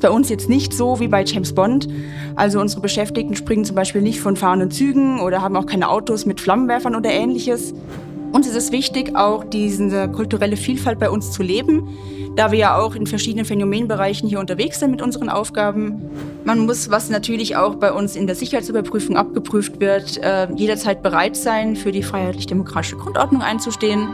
ist bei uns jetzt nicht so wie bei James Bond. Also unsere Beschäftigten springen zum Beispiel nicht von fahrenden Zügen oder haben auch keine Autos mit Flammenwerfern oder ähnliches. Uns ist es wichtig, auch diese kulturelle Vielfalt bei uns zu leben, da wir ja auch in verschiedenen Phänomenbereichen hier unterwegs sind mit unseren Aufgaben. Man muss, was natürlich auch bei uns in der Sicherheitsüberprüfung abgeprüft wird, äh, jederzeit bereit sein, für die freiheitlich-demokratische Grundordnung einzustehen.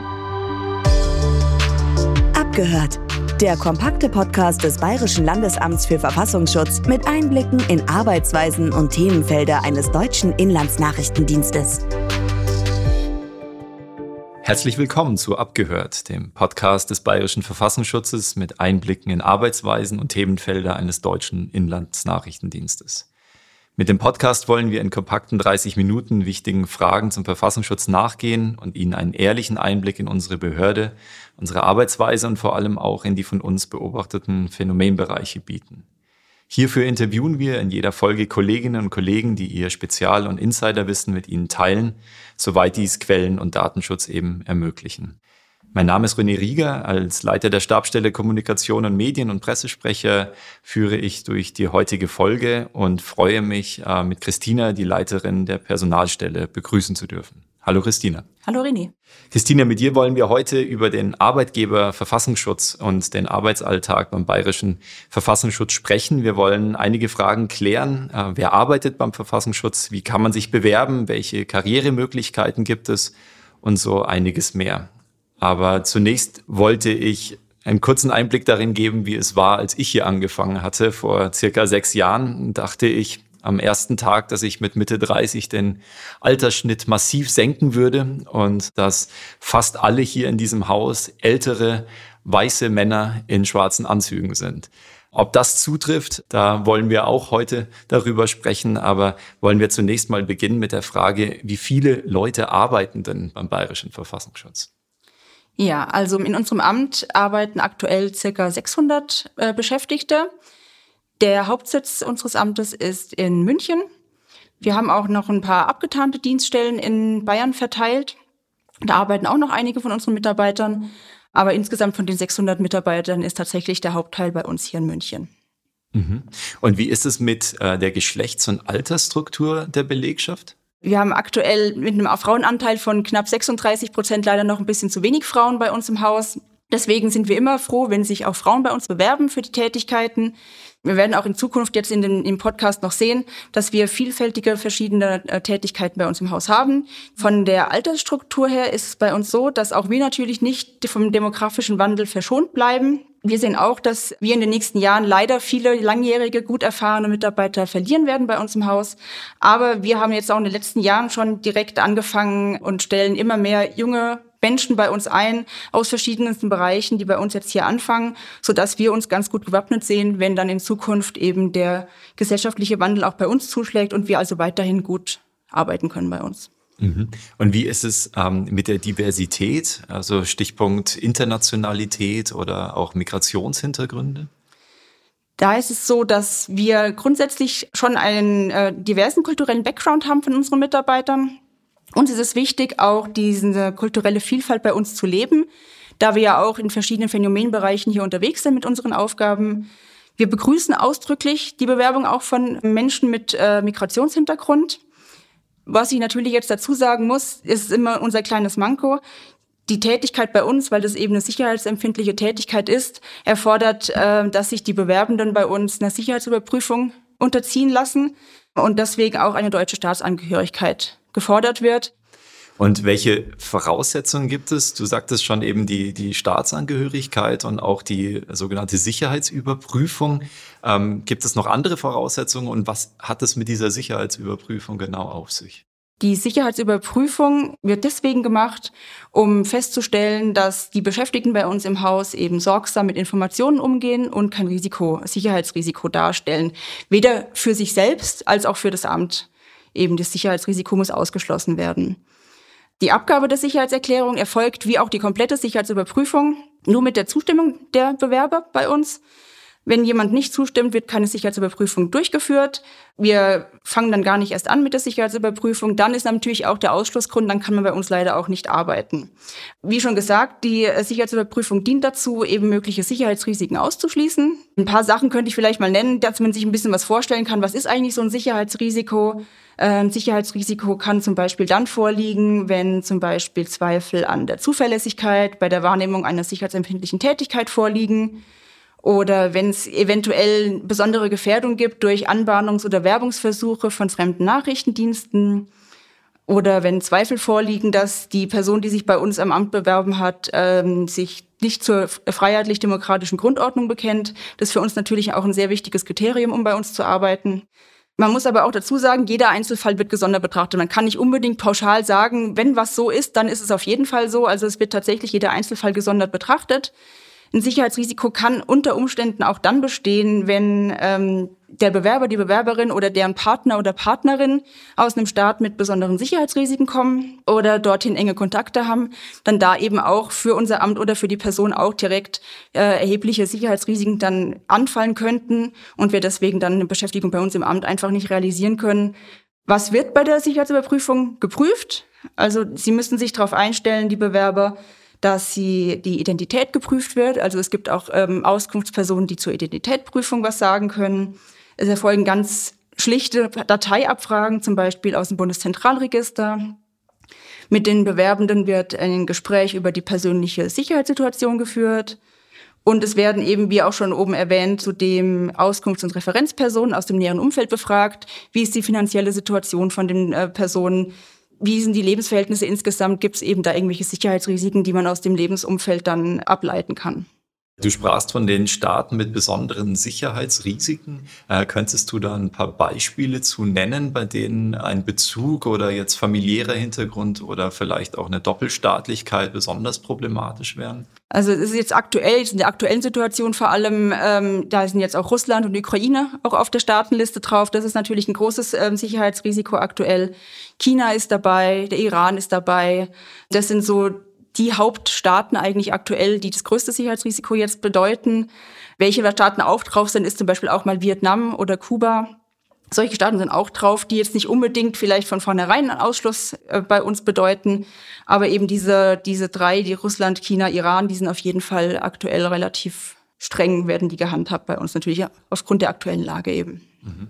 Abgehört. Der kompakte Podcast des Bayerischen Landesamts für Verfassungsschutz mit Einblicken in Arbeitsweisen und Themenfelder eines deutschen Inlandsnachrichtendienstes. Herzlich willkommen zu Abgehört, dem Podcast des Bayerischen Verfassungsschutzes mit Einblicken in Arbeitsweisen und Themenfelder eines deutschen Inlandsnachrichtendienstes. Mit dem Podcast wollen wir in kompakten 30 Minuten wichtigen Fragen zum Verfassungsschutz nachgehen und Ihnen einen ehrlichen Einblick in unsere Behörde, unsere Arbeitsweise und vor allem auch in die von uns beobachteten Phänomenbereiche bieten. Hierfür interviewen wir in jeder Folge Kolleginnen und Kollegen, die ihr Spezial- und Insiderwissen mit Ihnen teilen, soweit dies Quellen- und Datenschutz eben ermöglichen. Mein Name ist René Rieger. Als Leiter der Stabstelle Kommunikation und Medien und Pressesprecher führe ich durch die heutige Folge und freue mich, äh, mit Christina, die Leiterin der Personalstelle, begrüßen zu dürfen. Hallo Christina. Hallo René. Christina, mit dir wollen wir heute über den Arbeitgeber Verfassungsschutz und den Arbeitsalltag beim Bayerischen Verfassungsschutz sprechen. Wir wollen einige Fragen klären. Äh, wer arbeitet beim Verfassungsschutz? Wie kann man sich bewerben? Welche Karrieremöglichkeiten gibt es? Und so einiges mehr. Aber zunächst wollte ich einen kurzen Einblick darin geben, wie es war, als ich hier angefangen hatte. Vor circa sechs Jahren dachte ich, am ersten Tag, dass ich mit Mitte 30 den Altersschnitt massiv senken würde und dass fast alle hier in diesem Haus ältere weiße Männer in schwarzen Anzügen sind. Ob das zutrifft, da wollen wir auch heute darüber sprechen, aber wollen wir zunächst mal beginnen mit der Frage, wie viele Leute arbeiten denn beim Bayerischen Verfassungsschutz? Ja, also in unserem Amt arbeiten aktuell circa 600 äh, Beschäftigte. Der Hauptsitz unseres Amtes ist in München. Wir haben auch noch ein paar abgetarnte Dienststellen in Bayern verteilt. Da arbeiten auch noch einige von unseren Mitarbeitern. Aber insgesamt von den 600 Mitarbeitern ist tatsächlich der Hauptteil bei uns hier in München. Mhm. Und wie ist es mit äh, der Geschlechts- und Altersstruktur der Belegschaft? Wir haben aktuell mit einem Frauenanteil von knapp 36 Prozent leider noch ein bisschen zu wenig Frauen bei uns im Haus. Deswegen sind wir immer froh, wenn sich auch Frauen bei uns bewerben für die Tätigkeiten. Wir werden auch in Zukunft jetzt in den, im Podcast noch sehen, dass wir vielfältige verschiedene äh, Tätigkeiten bei uns im Haus haben. Von der Altersstruktur her ist es bei uns so, dass auch wir natürlich nicht vom demografischen Wandel verschont bleiben. Wir sehen auch, dass wir in den nächsten Jahren leider viele langjährige, gut erfahrene Mitarbeiter verlieren werden bei uns im Haus. Aber wir haben jetzt auch in den letzten Jahren schon direkt angefangen und stellen immer mehr junge Menschen bei uns ein aus verschiedensten Bereichen, die bei uns jetzt hier anfangen, so dass wir uns ganz gut gewappnet sehen, wenn dann in Zukunft eben der gesellschaftliche Wandel auch bei uns zuschlägt und wir also weiterhin gut arbeiten können bei uns. Mhm. Und wie ist es ähm, mit der Diversität, also Stichpunkt Internationalität oder auch Migrationshintergründe? Da ist es so, dass wir grundsätzlich schon einen äh, diversen kulturellen Background haben von unseren Mitarbeitern. Uns ist es wichtig, auch diese kulturelle Vielfalt bei uns zu leben, da wir ja auch in verschiedenen Phänomenbereichen hier unterwegs sind mit unseren Aufgaben. Wir begrüßen ausdrücklich die Bewerbung auch von Menschen mit äh, Migrationshintergrund. Was ich natürlich jetzt dazu sagen muss, ist immer unser kleines Manko. Die Tätigkeit bei uns, weil das eben eine sicherheitsempfindliche Tätigkeit ist, erfordert, äh, dass sich die Bewerbenden bei uns einer Sicherheitsüberprüfung unterziehen lassen und deswegen auch eine deutsche Staatsangehörigkeit gefordert wird. Und welche Voraussetzungen gibt es? Du sagtest schon eben die, die Staatsangehörigkeit und auch die sogenannte Sicherheitsüberprüfung. Ähm, gibt es noch andere Voraussetzungen und was hat es mit dieser Sicherheitsüberprüfung genau auf sich? Die Sicherheitsüberprüfung wird deswegen gemacht, um festzustellen, dass die Beschäftigten bei uns im Haus eben sorgsam mit Informationen umgehen und kein Risiko, Sicherheitsrisiko darstellen. Weder für sich selbst als auch für das Amt eben das Sicherheitsrisiko muss ausgeschlossen werden. Die Abgabe der Sicherheitserklärung erfolgt wie auch die komplette Sicherheitsüberprüfung nur mit der Zustimmung der Bewerber bei uns. Wenn jemand nicht zustimmt, wird keine Sicherheitsüberprüfung durchgeführt. Wir fangen dann gar nicht erst an mit der Sicherheitsüberprüfung. Dann ist natürlich auch der Ausschlussgrund, dann kann man bei uns leider auch nicht arbeiten. Wie schon gesagt, die Sicherheitsüberprüfung dient dazu, eben mögliche Sicherheitsrisiken auszuschließen. Ein paar Sachen könnte ich vielleicht mal nennen, dass man sich ein bisschen was vorstellen kann. Was ist eigentlich so ein Sicherheitsrisiko? Ein Sicherheitsrisiko kann zum Beispiel dann vorliegen, wenn zum Beispiel Zweifel an der Zuverlässigkeit bei der Wahrnehmung einer sicherheitsempfindlichen Tätigkeit vorliegen oder wenn es eventuell besondere Gefährdung gibt durch Anbahnungs- oder Werbungsversuche von fremden Nachrichtendiensten oder wenn Zweifel vorliegen, dass die Person, die sich bei uns am Amt bewerben hat, ähm, sich nicht zur freiheitlich-demokratischen Grundordnung bekennt. Das ist für uns natürlich auch ein sehr wichtiges Kriterium, um bei uns zu arbeiten. Man muss aber auch dazu sagen, jeder Einzelfall wird gesondert betrachtet. Man kann nicht unbedingt pauschal sagen, wenn was so ist, dann ist es auf jeden Fall so. Also es wird tatsächlich jeder Einzelfall gesondert betrachtet. Ein Sicherheitsrisiko kann unter Umständen auch dann bestehen, wenn ähm, der Bewerber, die Bewerberin oder deren Partner oder Partnerin aus einem Staat mit besonderen Sicherheitsrisiken kommen oder dorthin enge Kontakte haben, dann da eben auch für unser Amt oder für die Person auch direkt äh, erhebliche Sicherheitsrisiken dann anfallen könnten und wir deswegen dann eine Beschäftigung bei uns im Amt einfach nicht realisieren können. Was wird bei der Sicherheitsüberprüfung geprüft? Also Sie müssen sich darauf einstellen, die Bewerber, dass sie die Identität geprüft wird. Also es gibt auch ähm, Auskunftspersonen, die zur Identitätsprüfung was sagen können. Es erfolgen ganz schlichte Dateiabfragen, zum Beispiel aus dem Bundeszentralregister. Mit den Bewerbenden wird ein Gespräch über die persönliche Sicherheitssituation geführt. Und es werden eben, wie auch schon oben erwähnt, zudem Auskunfts- und Referenzpersonen aus dem näheren Umfeld befragt. Wie ist die finanzielle Situation von den äh, Personen? Wie sind die Lebensverhältnisse insgesamt? Gibt es eben da irgendwelche Sicherheitsrisiken, die man aus dem Lebensumfeld dann ableiten kann? Du sprachst von den Staaten mit besonderen Sicherheitsrisiken. Äh, könntest du da ein paar Beispiele zu nennen, bei denen ein Bezug oder jetzt familiärer Hintergrund oder vielleicht auch eine Doppelstaatlichkeit besonders problematisch wären? Also es ist jetzt aktuell, in der aktuellen Situation vor allem, ähm, da sind jetzt auch Russland und Ukraine auch auf der Staatenliste drauf. Das ist natürlich ein großes ähm, Sicherheitsrisiko aktuell. China ist dabei, der Iran ist dabei. Das sind so die Hauptstaaten eigentlich aktuell, die das größte Sicherheitsrisiko jetzt bedeuten. Welche Staaten auch drauf sind, ist zum Beispiel auch mal Vietnam oder Kuba. Solche Staaten sind auch drauf, die jetzt nicht unbedingt vielleicht von vornherein einen Ausschluss äh, bei uns bedeuten, aber eben diese, diese drei, die Russland, China, Iran, die sind auf jeden Fall aktuell relativ streng, werden die gehandhabt bei uns natürlich aufgrund der aktuellen Lage eben. Mhm.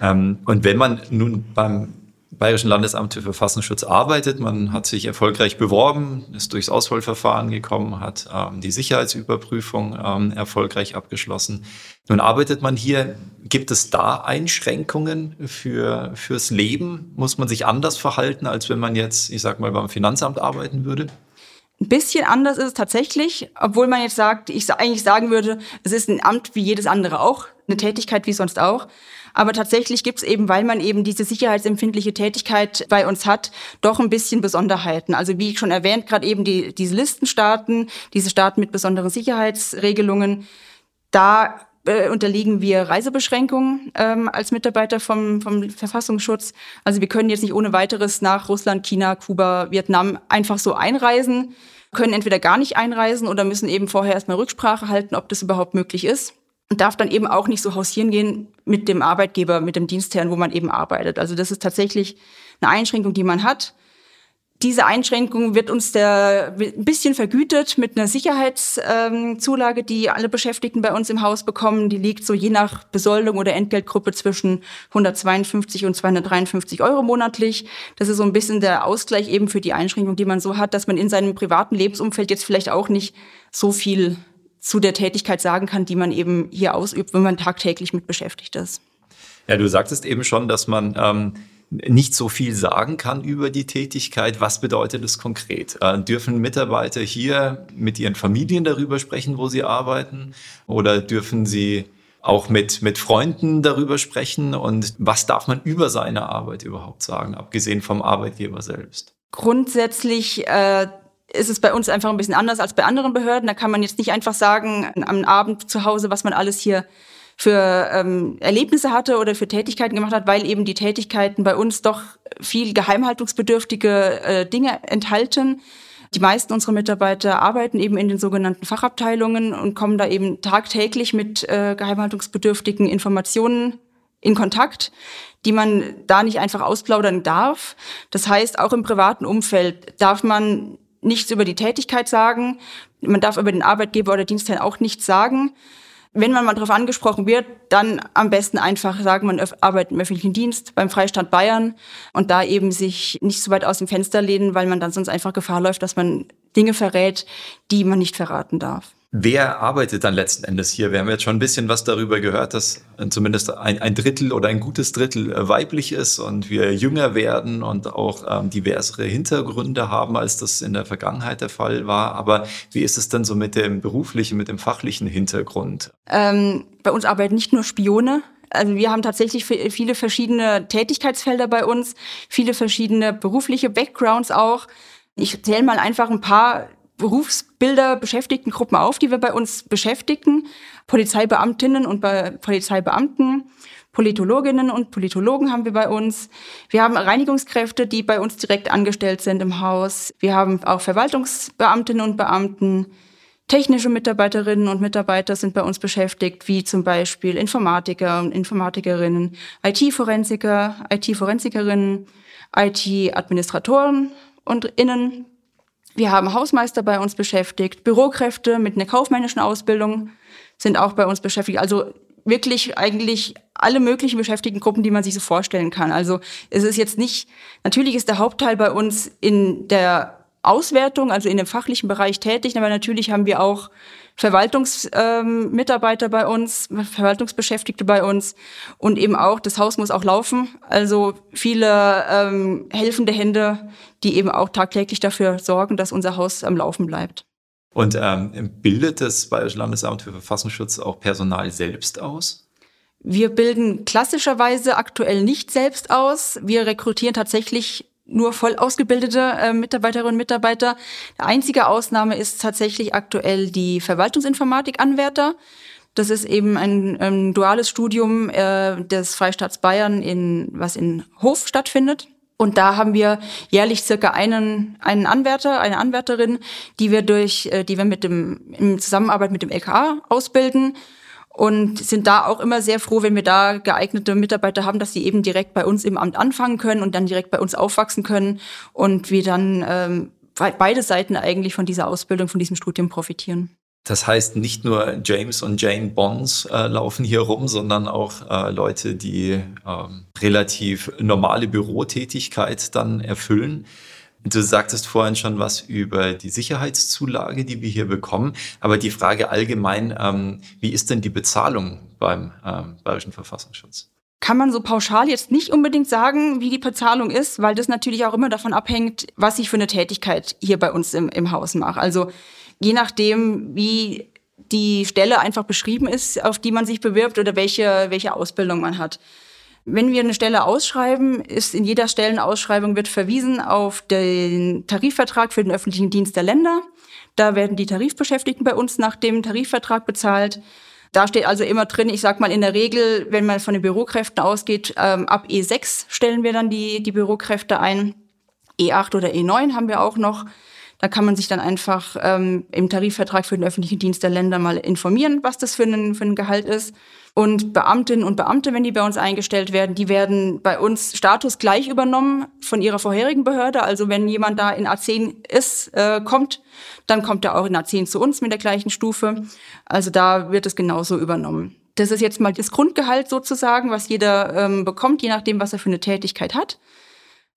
Ähm, und wenn man nun beim Bayerischen Landesamt für Verfassungsschutz arbeitet. Man hat sich erfolgreich beworben, ist durchs Auswahlverfahren gekommen, hat ähm, die Sicherheitsüberprüfung ähm, erfolgreich abgeschlossen. Nun arbeitet man hier. Gibt es da Einschränkungen für, fürs Leben? Muss man sich anders verhalten, als wenn man jetzt, ich sag mal, beim Finanzamt arbeiten würde? Ein bisschen anders ist es tatsächlich, obwohl man jetzt sagt, ich eigentlich sagen würde, es ist ein Amt wie jedes andere auch, eine Tätigkeit wie sonst auch. Aber tatsächlich gibt es eben, weil man eben diese sicherheitsempfindliche Tätigkeit bei uns hat, doch ein bisschen Besonderheiten. Also wie schon erwähnt, gerade eben die, diese Listenstaaten, diese Staaten mit besonderen Sicherheitsregelungen, da äh, unterliegen wir Reisebeschränkungen ähm, als Mitarbeiter vom, vom Verfassungsschutz. Also wir können jetzt nicht ohne weiteres nach Russland, China, Kuba, Vietnam einfach so einreisen, können entweder gar nicht einreisen oder müssen eben vorher erstmal Rücksprache halten, ob das überhaupt möglich ist und darf dann eben auch nicht so hausieren gehen mit dem Arbeitgeber, mit dem Dienstherrn, wo man eben arbeitet. Also das ist tatsächlich eine Einschränkung, die man hat. Diese Einschränkung wird uns der, ein bisschen vergütet mit einer Sicherheitszulage, die alle Beschäftigten bei uns im Haus bekommen. Die liegt so je nach Besoldung oder Entgeltgruppe zwischen 152 und 253 Euro monatlich. Das ist so ein bisschen der Ausgleich eben für die Einschränkung, die man so hat, dass man in seinem privaten Lebensumfeld jetzt vielleicht auch nicht so viel zu der Tätigkeit sagen kann, die man eben hier ausübt, wenn man tagtäglich mit beschäftigt ist. Ja, du sagtest eben schon, dass man ähm, nicht so viel sagen kann über die Tätigkeit. Was bedeutet es konkret? Äh, dürfen Mitarbeiter hier mit ihren Familien darüber sprechen, wo sie arbeiten? Oder dürfen sie auch mit, mit Freunden darüber sprechen? Und was darf man über seine Arbeit überhaupt sagen, abgesehen vom Arbeitgeber selbst? Grundsätzlich äh, ist es bei uns einfach ein bisschen anders als bei anderen Behörden. Da kann man jetzt nicht einfach sagen, am Abend zu Hause, was man alles hier für ähm, Erlebnisse hatte oder für Tätigkeiten gemacht hat, weil eben die Tätigkeiten bei uns doch viel geheimhaltungsbedürftige äh, Dinge enthalten. Die meisten unserer Mitarbeiter arbeiten eben in den sogenannten Fachabteilungen und kommen da eben tagtäglich mit äh, geheimhaltungsbedürftigen Informationen in Kontakt, die man da nicht einfach ausplaudern darf. Das heißt, auch im privaten Umfeld darf man nichts über die Tätigkeit sagen. Man darf über den Arbeitgeber oder Dienstherrn auch nichts sagen. Wenn man mal darauf angesprochen wird, dann am besten einfach sagen, man arbeitet im öffentlichen Dienst beim Freistaat Bayern und da eben sich nicht so weit aus dem Fenster lehnen, weil man dann sonst einfach Gefahr läuft, dass man Dinge verrät, die man nicht verraten darf. Wer arbeitet dann letzten Endes hier? Wir haben jetzt schon ein bisschen was darüber gehört, dass zumindest ein, ein Drittel oder ein gutes Drittel äh, weiblich ist und wir jünger werden und auch ähm, diversere Hintergründe haben, als das in der Vergangenheit der Fall war. Aber wie ist es denn so mit dem beruflichen, mit dem fachlichen Hintergrund? Ähm, bei uns arbeiten nicht nur Spione, also wir haben tatsächlich viele verschiedene Tätigkeitsfelder bei uns, viele verschiedene berufliche Backgrounds auch. Ich zähle mal einfach ein paar Berufsbilder Beschäftigtengruppen auf, die wir bei uns beschäftigen. Polizeibeamtinnen und Polizeibeamten, Politologinnen und Politologen haben wir bei uns. Wir haben Reinigungskräfte, die bei uns direkt angestellt sind im Haus. Wir haben auch Verwaltungsbeamtinnen und Beamten. Technische Mitarbeiterinnen und Mitarbeiter sind bei uns beschäftigt, wie zum Beispiel Informatiker und Informatikerinnen, IT-Forensiker, IT-Forensikerinnen, IT-Administratoren und Innen, wir haben Hausmeister bei uns beschäftigt, Bürokräfte mit einer kaufmännischen Ausbildung sind auch bei uns beschäftigt. Also wirklich eigentlich alle möglichen Beschäftigtengruppen, die man sich so vorstellen kann. Also es ist jetzt nicht, natürlich ist der Hauptteil bei uns in der Auswertung, also in dem fachlichen Bereich tätig, aber natürlich haben wir auch Verwaltungsmitarbeiter ähm, bei uns, Verwaltungsbeschäftigte bei uns und eben auch, das Haus muss auch laufen. Also viele ähm, helfende Hände, die eben auch tagtäglich dafür sorgen, dass unser Haus am Laufen bleibt. Und ähm, bildet das Bayerische Landesamt für Verfassungsschutz auch Personal selbst aus? Wir bilden klassischerweise aktuell nicht selbst aus. Wir rekrutieren tatsächlich nur voll ausgebildete äh, Mitarbeiterinnen und Mitarbeiter. Die einzige Ausnahme ist tatsächlich aktuell die Verwaltungsinformatik-Anwärter. Das ist eben ein, ein duales Studium äh, des Freistaats Bayern, in, was in Hof stattfindet. Und da haben wir jährlich circa einen, einen Anwärter, eine Anwärterin, die wir durch, äh, die wir mit dem, in Zusammenarbeit mit dem LKA ausbilden und sind da auch immer sehr froh, wenn wir da geeignete Mitarbeiter haben, dass sie eben direkt bei uns im Amt anfangen können und dann direkt bei uns aufwachsen können und wir dann ähm, beide Seiten eigentlich von dieser Ausbildung, von diesem Studium profitieren. Das heißt, nicht nur James und Jane Bonds äh, laufen hier rum, sondern auch äh, Leute, die äh, relativ normale Bürotätigkeit dann erfüllen. Du sagtest vorhin schon was über die Sicherheitszulage, die wir hier bekommen. Aber die Frage allgemein, ähm, wie ist denn die Bezahlung beim ähm, Bayerischen Verfassungsschutz? Kann man so pauschal jetzt nicht unbedingt sagen, wie die Bezahlung ist, weil das natürlich auch immer davon abhängt, was ich für eine Tätigkeit hier bei uns im, im Haus mache. Also je nachdem, wie die Stelle einfach beschrieben ist, auf die man sich bewirbt oder welche, welche Ausbildung man hat. Wenn wir eine Stelle ausschreiben, ist in jeder Stellenausschreibung wird verwiesen auf den Tarifvertrag für den öffentlichen Dienst der Länder. Da werden die Tarifbeschäftigten bei uns nach dem Tarifvertrag bezahlt. Da steht also immer drin, ich sag mal in der Regel, wenn man von den Bürokräften ausgeht, ähm, ab E6 stellen wir dann die, die Bürokräfte ein. E8 oder E9 haben wir auch noch. Da kann man sich dann einfach ähm, im Tarifvertrag für den öffentlichen Dienst der Länder mal informieren, was das für ein, für ein Gehalt ist. Und Beamtinnen und Beamte, wenn die bei uns eingestellt werden, die werden bei uns Status gleich übernommen von ihrer vorherigen Behörde. Also wenn jemand da in A10 ist, äh, kommt, dann kommt er auch in A10 zu uns mit der gleichen Stufe. Also da wird es genauso übernommen. Das ist jetzt mal das Grundgehalt sozusagen, was jeder ähm, bekommt, je nachdem, was er für eine Tätigkeit hat.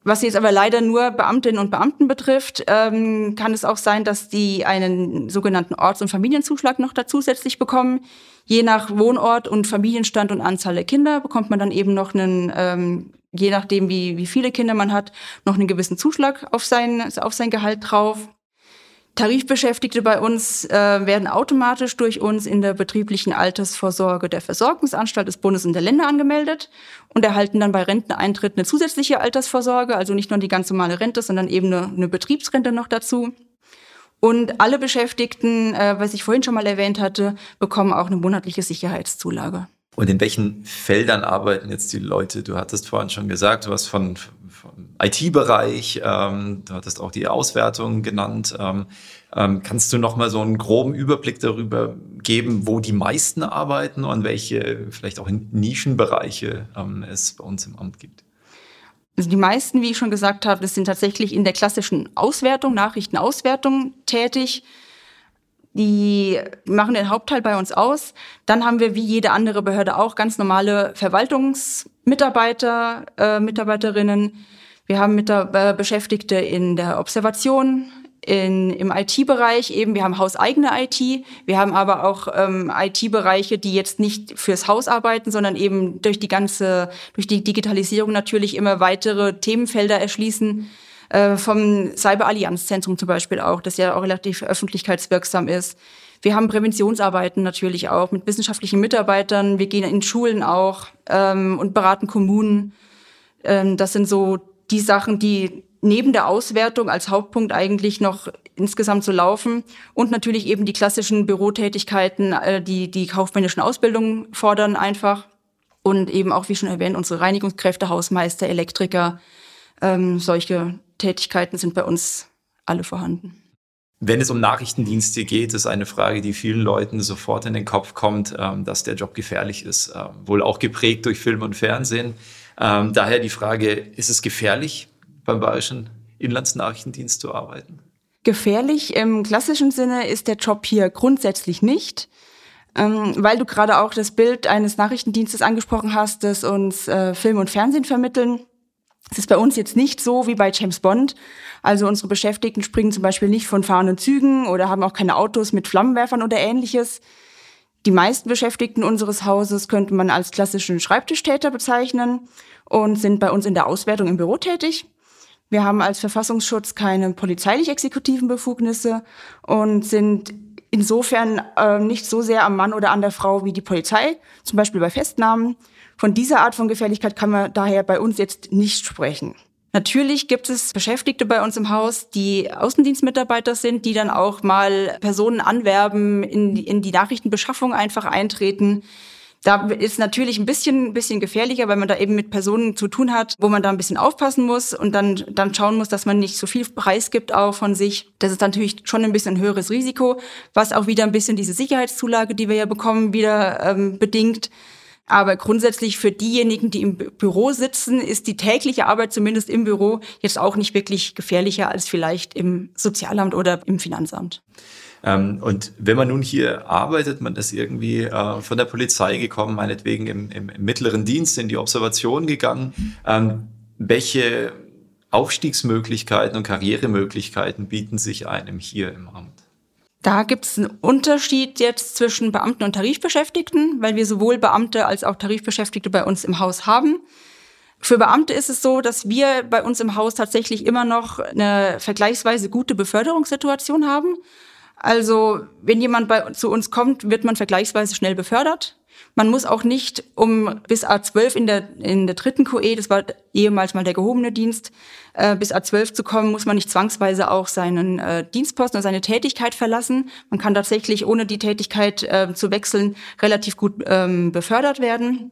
Was jetzt aber leider nur Beamtinnen und Beamten betrifft, ähm, kann es auch sein, dass die einen sogenannten Orts- und Familienzuschlag noch zusätzlich bekommen. Je nach Wohnort und Familienstand und Anzahl der Kinder bekommt man dann eben noch einen, ähm, je nachdem wie, wie viele Kinder man hat, noch einen gewissen Zuschlag auf sein, auf sein Gehalt drauf. Tarifbeschäftigte bei uns äh, werden automatisch durch uns in der betrieblichen Altersvorsorge der Versorgungsanstalt des Bundes und der Länder angemeldet und erhalten dann bei Renteneintritt eine zusätzliche Altersvorsorge, also nicht nur die ganz normale Rente, sondern eben eine, eine Betriebsrente noch dazu. Und alle Beschäftigten, äh, was ich vorhin schon mal erwähnt hatte, bekommen auch eine monatliche Sicherheitszulage. Und in welchen Feldern arbeiten jetzt die Leute? Du hattest vorhin schon gesagt, du hast von, vom IT-Bereich, ähm, du hattest auch die Auswertung genannt. Ähm, ähm, kannst du noch mal so einen groben Überblick darüber geben, wo die meisten arbeiten und welche vielleicht auch Nischenbereiche ähm, es bei uns im Amt gibt? Also die meisten, wie ich schon gesagt habe, das sind tatsächlich in der klassischen Auswertung, Nachrichtenauswertung tätig die machen den Hauptteil bei uns aus. Dann haben wir wie jede andere Behörde auch ganz normale Verwaltungsmitarbeiter, äh, Mitarbeiterinnen. Wir haben mit äh, Beschäftigte in der Observation, in, im IT-Bereich eben, wir haben hauseigene IT, wir haben aber auch ähm, IT-Bereiche, die jetzt nicht fürs Haus arbeiten, sondern eben durch die ganze, durch die Digitalisierung natürlich immer weitere Themenfelder erschließen. Äh, vom Cyber-Allianz-Zentrum zum Beispiel auch, das ja auch relativ öffentlichkeitswirksam ist. Wir haben Präventionsarbeiten natürlich auch mit wissenschaftlichen Mitarbeitern. Wir gehen in Schulen auch ähm, und beraten Kommunen. Ähm, das sind so die Sachen, die neben der Auswertung als Hauptpunkt eigentlich noch insgesamt so laufen und natürlich eben die klassischen Bürotätigkeiten, äh, die die kaufmännischen Ausbildungen fordern einfach und eben auch, wie schon erwähnt, unsere Reinigungskräfte, Hausmeister, Elektriker, ähm, solche Tätigkeiten sind bei uns alle vorhanden. Wenn es um Nachrichtendienste geht, ist eine Frage, die vielen Leuten sofort in den Kopf kommt, ähm, dass der Job gefährlich ist, äh, wohl auch geprägt durch Film und Fernsehen. Ähm, daher die Frage, ist es gefährlich, beim Bayerischen Inlandsnachrichtendienst zu arbeiten? Gefährlich im klassischen Sinne ist der Job hier grundsätzlich nicht. Ähm, weil du gerade auch das Bild eines Nachrichtendienstes angesprochen hast, das uns äh, Film und Fernsehen vermitteln. Es ist bei uns jetzt nicht so wie bei James Bond. Also unsere Beschäftigten springen zum Beispiel nicht von fahrenden Zügen oder haben auch keine Autos mit Flammenwerfern oder ähnliches. Die meisten Beschäftigten unseres Hauses könnte man als klassischen Schreibtischtäter bezeichnen und sind bei uns in der Auswertung im Büro tätig. Wir haben als Verfassungsschutz keine polizeilich-exekutiven Befugnisse und sind insofern äh, nicht so sehr am Mann oder an der Frau wie die Polizei, zum Beispiel bei Festnahmen. Von dieser Art von Gefährlichkeit kann man daher bei uns jetzt nicht sprechen. Natürlich gibt es Beschäftigte bei uns im Haus, die Außendienstmitarbeiter sind, die dann auch mal Personen anwerben, in die, in die Nachrichtenbeschaffung einfach eintreten. Da ist natürlich ein bisschen, bisschen gefährlicher, weil man da eben mit Personen zu tun hat, wo man da ein bisschen aufpassen muss und dann, dann schauen muss, dass man nicht so viel Preis gibt auch von sich. Das ist natürlich schon ein bisschen ein höheres Risiko, was auch wieder ein bisschen diese Sicherheitszulage, die wir ja bekommen, wieder ähm, bedingt. Aber grundsätzlich für diejenigen, die im Büro sitzen, ist die tägliche Arbeit zumindest im Büro jetzt auch nicht wirklich gefährlicher als vielleicht im Sozialamt oder im Finanzamt. Ähm, und wenn man nun hier arbeitet, man ist irgendwie äh, von der Polizei gekommen, meinetwegen im, im, mittleren Dienst in die Observation gegangen. Ähm, welche Aufstiegsmöglichkeiten und Karrieremöglichkeiten bieten sich einem hier im Amt? Da gibt es einen Unterschied jetzt zwischen Beamten und Tarifbeschäftigten, weil wir sowohl Beamte als auch Tarifbeschäftigte bei uns im Haus haben. Für Beamte ist es so, dass wir bei uns im Haus tatsächlich immer noch eine vergleichsweise gute Beförderungssituation haben. Also wenn jemand bei, zu uns kommt, wird man vergleichsweise schnell befördert. Man muss auch nicht um bis A12 in der, in der dritten QE, das war ehemals mal der gehobene Dienst, äh, bis A12 zu kommen, muss man nicht zwangsweise auch seinen äh, Dienstposten oder seine Tätigkeit verlassen. Man kann tatsächlich, ohne die Tätigkeit äh, zu wechseln, relativ gut ähm, befördert werden.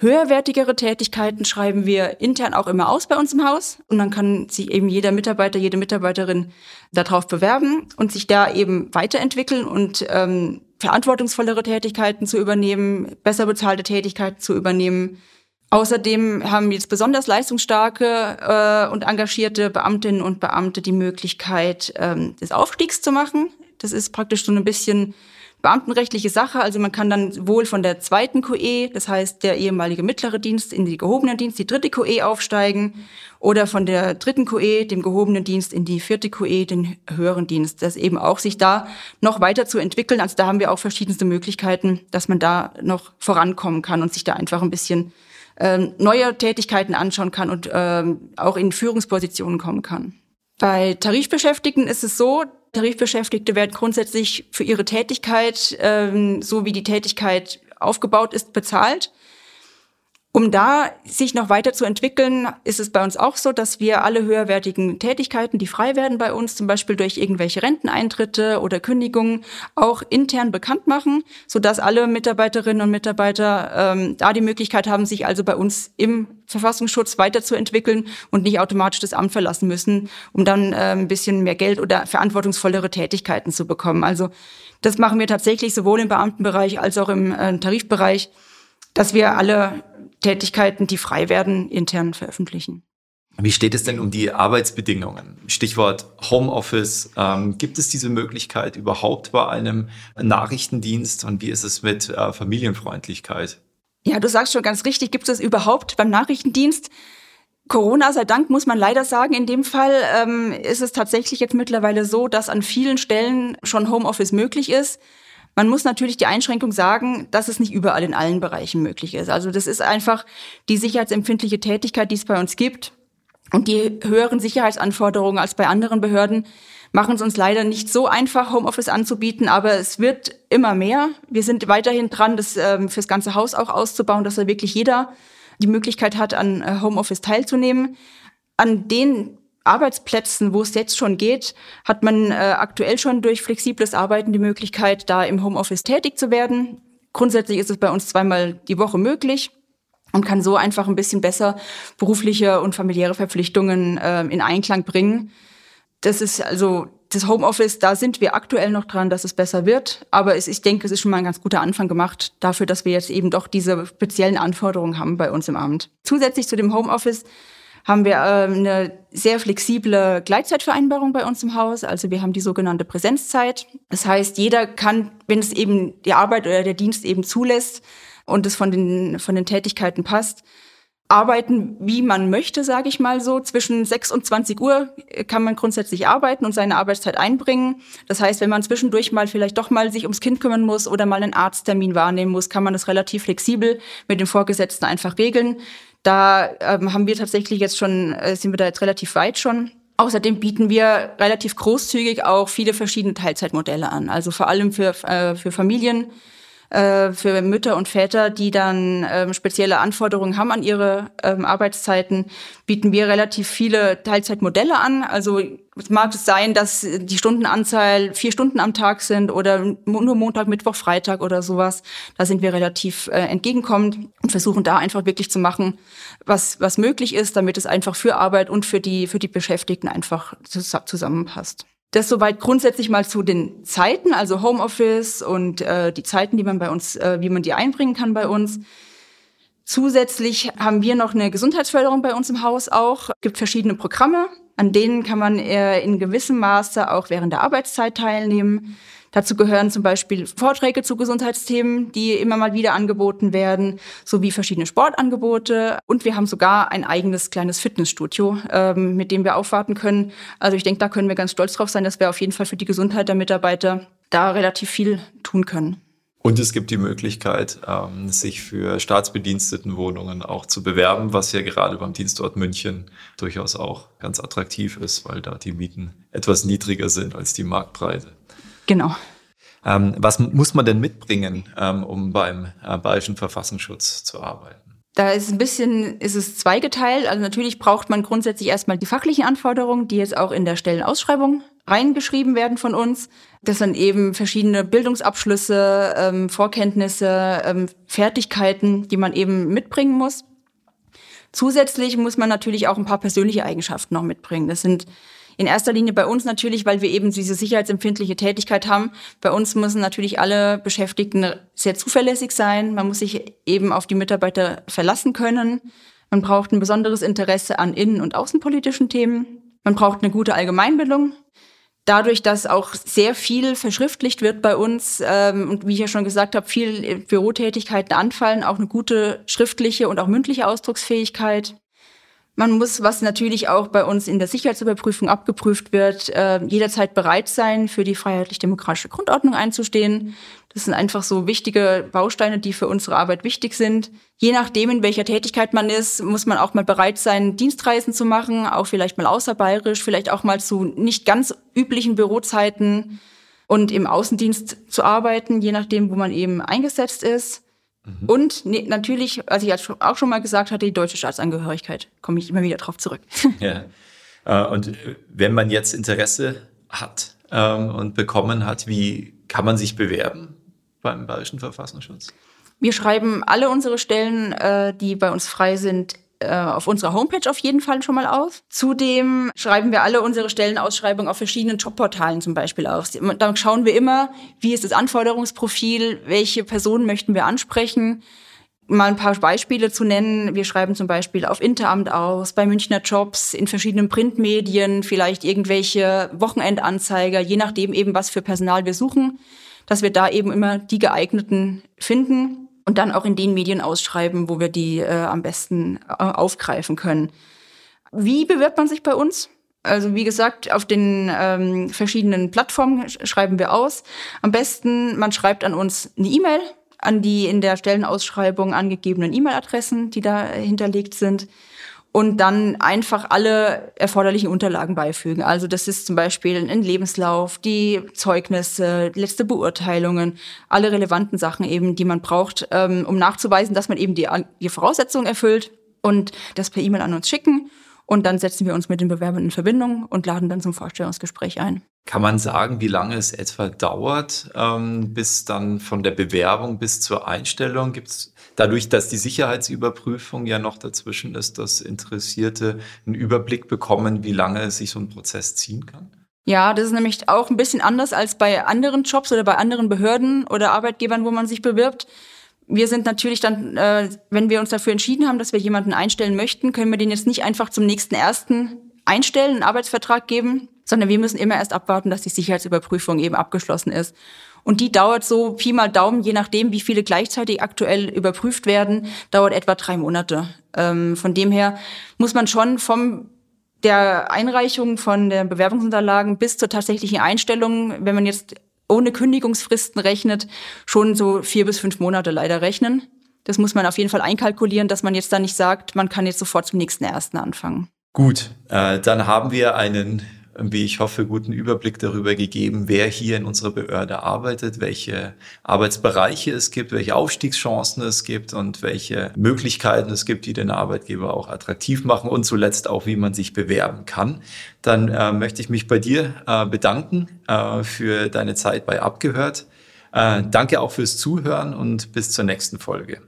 Höherwertigere Tätigkeiten schreiben wir intern auch immer aus bei uns im Haus. Und dann kann sich eben jeder Mitarbeiter, jede Mitarbeiterin darauf bewerben und sich da eben weiterentwickeln und ähm, verantwortungsvollere Tätigkeiten zu übernehmen, besser bezahlte Tätigkeiten zu übernehmen. Außerdem haben jetzt besonders leistungsstarke äh, und engagierte Beamtinnen und Beamte die Möglichkeit, ähm, des Aufstiegs zu machen. Das ist praktisch so ein bisschen beamtenrechtliche Sache. Also man kann dann wohl von der zweiten QE, das heißt der ehemalige mittlere Dienst, in die gehobenen Dienst, die dritte QE aufsteigen oder von der dritten QE, dem gehobenen Dienst, in die vierte QE, den höheren Dienst. Das eben auch sich da noch weiter zu entwickeln. Also da haben wir auch verschiedenste Möglichkeiten, dass man da noch vorankommen kann und sich da einfach ein bisschen ähm, neue Tätigkeiten anschauen kann und ähm, auch in Führungspositionen kommen kann. Bei Tarifbeschäftigten ist es so, Tarifbeschäftigte werden grundsätzlich für ihre Tätigkeit, ähm, so wie die Tätigkeit aufgebaut ist, bezahlt. Um da sich noch weiter zu entwickeln, ist es bei uns auch so, dass wir alle höherwertigen Tätigkeiten, die frei werden bei uns, zum Beispiel durch irgendwelche Renteneintritte oder Kündigungen, auch intern bekannt machen, sodass alle Mitarbeiterinnen und Mitarbeiter ähm, da die Möglichkeit haben, sich also bei uns im Verfassungsschutz weiterzuentwickeln und nicht automatisch das Amt verlassen müssen, um dann äh, ein bisschen mehr Geld oder verantwortungsvollere Tätigkeiten zu bekommen. Also das machen wir tatsächlich sowohl im Beamtenbereich als auch im äh, Tarifbereich, dass wir alle Tätigkeiten, die frei werden, intern veröffentlichen. Wie steht es denn um die Arbeitsbedingungen? Stichwort Homeoffice. Ähm, gibt es diese Möglichkeit überhaupt bei einem Nachrichtendienst? Und wie ist es mit äh, Familienfreundlichkeit? Ja, du sagst schon ganz richtig, gibt es überhaupt beim Nachrichtendienst? Corona sei Dank, muss man leider sagen, in dem Fall ähm, ist es tatsächlich jetzt mittlerweile so, dass an vielen Stellen schon Homeoffice möglich ist. Man muss natürlich die Einschränkung sagen, dass es nicht überall in allen Bereichen möglich ist. Also das ist einfach die sicherheitsempfindliche Tätigkeit, die es bei uns gibt. Und die höheren Sicherheitsanforderungen als bei anderen Behörden machen es uns leider nicht so einfach, Homeoffice anzubieten, aber es wird immer mehr. Wir sind weiterhin dran, das ähm, fürs ganze Haus auch auszubauen, dass da wirklich jeder die Möglichkeit hat, an äh, Homeoffice teilzunehmen. An den Arbeitsplätzen, wo es jetzt schon geht, hat man äh, aktuell schon durch flexibles Arbeiten die Möglichkeit, da im Homeoffice tätig zu werden. Grundsätzlich ist es bei uns zweimal die Woche möglich und kann so einfach ein bisschen besser berufliche und familiäre Verpflichtungen äh, in Einklang bringen. Das ist also das Homeoffice, da sind wir aktuell noch dran, dass es besser wird. Aber es, ich denke, es ist schon mal ein ganz guter Anfang gemacht dafür, dass wir jetzt eben doch diese speziellen Anforderungen haben bei uns im Amt. Zusätzlich zu dem Homeoffice haben wir äh, eine sehr flexible Gleitzeitvereinbarung bei uns im Haus. Also wir haben die sogenannte Präsenzzeit. Das heißt, jeder kann, wenn es eben die Arbeit oder der Dienst eben zulässt und es von den, von den Tätigkeiten passt, arbeiten, wie man möchte, sage ich mal so. Zwischen 6 und 20 Uhr kann man grundsätzlich arbeiten und seine Arbeitszeit einbringen. Das heißt, wenn man zwischendurch mal vielleicht doch mal sich ums Kind kümmern muss oder mal einen Arzttermin wahrnehmen muss, kann man das relativ flexibel mit dem Vorgesetzten einfach regeln. Da ähm, haben wir tatsächlich jetzt schon, äh, sind wir da jetzt relativ weit schon. Außerdem bieten wir relativ großzügig auch viele verschiedene Teilzeitmodelle an. Also vor allem für, äh, für Familien, äh, für Mütter und Väter, die dann ähm, spezielle Anforderungen haben an ihre ähm, Arbeitszeiten, bieten wir relativ viele Teilzeitmodelle an. Also es mag es sein, dass die Stundenanzahl vier Stunden am Tag sind oder nur Montag, Mittwoch, Freitag oder sowas. Da sind wir relativ äh, entgegenkommend und versuchen da einfach wirklich zu machen, was, was möglich ist, damit es einfach für Arbeit und für die, für die Beschäftigten einfach zusammenpasst. Das soweit grundsätzlich mal zu den Zeiten, also Homeoffice und äh, die Zeiten, die man bei uns, äh, wie man die einbringen kann bei uns. Zusätzlich haben wir noch eine Gesundheitsförderung bei uns im Haus auch. Es gibt verschiedene Programme, an denen kann man äh, in gewissem Maße auch während der Arbeitszeit teilnehmen. Dazu gehören zum Beispiel Vorträge zu Gesundheitsthemen, die immer mal wieder angeboten werden, sowie verschiedene Sportangebote. Und wir haben sogar ein eigenes kleines Fitnessstudio, ähm, mit dem wir aufwarten können. Also ich denke, da können wir ganz stolz drauf sein, dass wir auf jeden Fall für die Gesundheit der Mitarbeiter da relativ viel tun können. Und es gibt die Möglichkeit, ähm, sich für Staatsbedienstetenwohnungen auch zu bewerben, was ja gerade beim Dienstort München durchaus auch ganz attraktiv ist, weil da die Mieten etwas niedriger sind als die Marktbreite. Genau. Ähm, was muss man denn mitbringen, ähm, um beim äh, Bayerischen Verfassungsschutz zu arbeiten? Da ist ein bisschen, ist es zweigeteilt. Also natürlich braucht man grundsätzlich erstmal die fachlichen Anforderungen, die jetzt auch in der Stellenausschreibung reingeschrieben werden von uns. Das sind eben verschiedene Bildungsabschlüsse, ähm, Vorkenntnisse, ähm, Fertigkeiten, die man eben mitbringen muss. Zusätzlich muss man natürlich auch ein paar persönliche Eigenschaften noch mitbringen. Das sind in erster Linie bei uns natürlich, weil wir eben diese sicherheitsempfindliche Tätigkeit haben. Bei uns müssen natürlich alle Beschäftigten sehr zuverlässig sein. Man muss sich eben auf die Mitarbeiter verlassen können. Man braucht ein besonderes Interesse an innen- und außenpolitischen Themen. Man braucht eine gute Allgemeinbildung. Dadurch, dass auch sehr viel verschriftlicht wird bei uns ähm, und wie ich ja schon gesagt habe, viel Bürotätigkeiten anfallen, auch eine gute schriftliche und auch mündliche Ausdrucksfähigkeit. Man muss, was natürlich auch bei uns in der Sicherheitsüberprüfung abgeprüft wird, äh, jederzeit bereit sein, für die freiheitlich-demokratische Grundordnung einzustehen. Das sind einfach so wichtige Bausteine, die für unsere Arbeit wichtig sind. Je nachdem, in welcher Tätigkeit man ist, muss man auch mal bereit sein, Dienstreisen zu machen, auch vielleicht mal außerbayerisch, vielleicht auch mal zu nicht ganz üblichen Bürozeiten und im Außendienst zu arbeiten, je nachdem, wo man eben eingesetzt ist. Mhm. Und ne, natürlich, als ich auch schon mal gesagt hatte, die deutsche Staatsangehörigkeit. Komme ich immer wieder drauf zurück. Ja. Äh, und wenn man jetzt Interesse hat ähm, und bekommen hat, wie kann man sich bewerben beim Bayerischen Verfassungsschutz? Wir schreiben alle unsere Stellen, äh, die bei uns frei sind, äh, auf unserer Homepage auf jeden Fall schon mal aus. Zudem schreiben wir alle unsere Stellenausschreibungen auf verschiedenen Jobportalen zum Beispiel aus. Da schauen wir immer, wie ist das Anforderungsprofil, welche Personen möchten wir ansprechen. Mal ein paar Beispiele zu nennen. Wir schreiben zum Beispiel auf Interamt aus, bei Münchner Jobs, in verschiedenen Printmedien, vielleicht irgendwelche Wochenendanzeiger, je nachdem eben, was für Personal wir suchen, dass wir da eben immer die geeigneten finden und dann auch in den Medien ausschreiben, wo wir die äh, am besten äh, aufgreifen können. Wie bewirbt man sich bei uns? Also wie gesagt, auf den ähm, verschiedenen Plattformen schreiben wir aus. Am besten, man schreibt an uns eine E-Mail an die in der Stellenausschreibung angegebenen E-Mail-Adressen, die da hinterlegt sind und dann einfach alle erforderlichen Unterlagen beifügen. Also das ist zum Beispiel ein Lebenslauf, die Zeugnisse, letzte Beurteilungen, alle relevanten Sachen eben, die man braucht, ähm, um nachzuweisen, dass man eben die, die Voraussetzungen erfüllt und das per E-Mail an uns schicken. Und dann setzen wir uns mit den Bewerbern in Verbindung und laden dann zum Vorstellungsgespräch ein. Kann man sagen, wie lange es etwa dauert, ähm, bis dann von der Bewerbung bis zur Einstellung? Gibt es dadurch, dass die Sicherheitsüberprüfung ja noch dazwischen ist, dass Interessierte einen Überblick bekommen, wie lange sich so ein Prozess ziehen kann? Ja, das ist nämlich auch ein bisschen anders als bei anderen Jobs oder bei anderen Behörden oder Arbeitgebern, wo man sich bewirbt wir sind natürlich dann, äh, wenn wir uns dafür entschieden haben, dass wir jemanden einstellen möchten, können wir den jetzt nicht einfach zum nächsten ersten einstellen, einen Arbeitsvertrag geben, sondern wir müssen immer erst abwarten, dass die Sicherheitsüberprüfung eben abgeschlossen ist. Und die dauert so Pi mal Daumen, je nachdem, wie viele gleichzeitig aktuell überprüft werden, dauert etwa drei Monate. Ähm, von dem her muss man schon vom der Einreichung von den Bewerbungsunterlagen bis zur tatsächlichen Einstellung, wenn man jetzt ohne Kündigungsfristen rechnet, schon so vier bis fünf Monate leider rechnen. Das muss man auf jeden Fall einkalkulieren, dass man jetzt da nicht sagt, man kann jetzt sofort zum nächsten ersten anfangen. Gut, äh, dann haben wir einen wie ich hoffe, guten Überblick darüber gegeben, wer hier in unserer Behörde arbeitet, welche Arbeitsbereiche es gibt, welche Aufstiegschancen es gibt und welche Möglichkeiten es gibt, die den Arbeitgeber auch attraktiv machen und zuletzt auch, wie man sich bewerben kann. Dann äh, möchte ich mich bei dir äh, bedanken äh, für deine Zeit bei Abgehört. Äh, danke auch fürs Zuhören und bis zur nächsten Folge.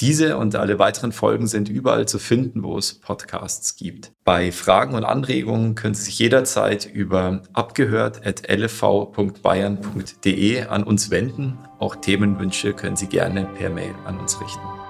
Diese und alle weiteren Folgen sind überall zu finden, wo es Podcasts gibt. Bei Fragen und Anregungen können Sie sich jederzeit über abgehört.lv.bayern.de an uns wenden. Auch Themenwünsche können Sie gerne per Mail an uns richten.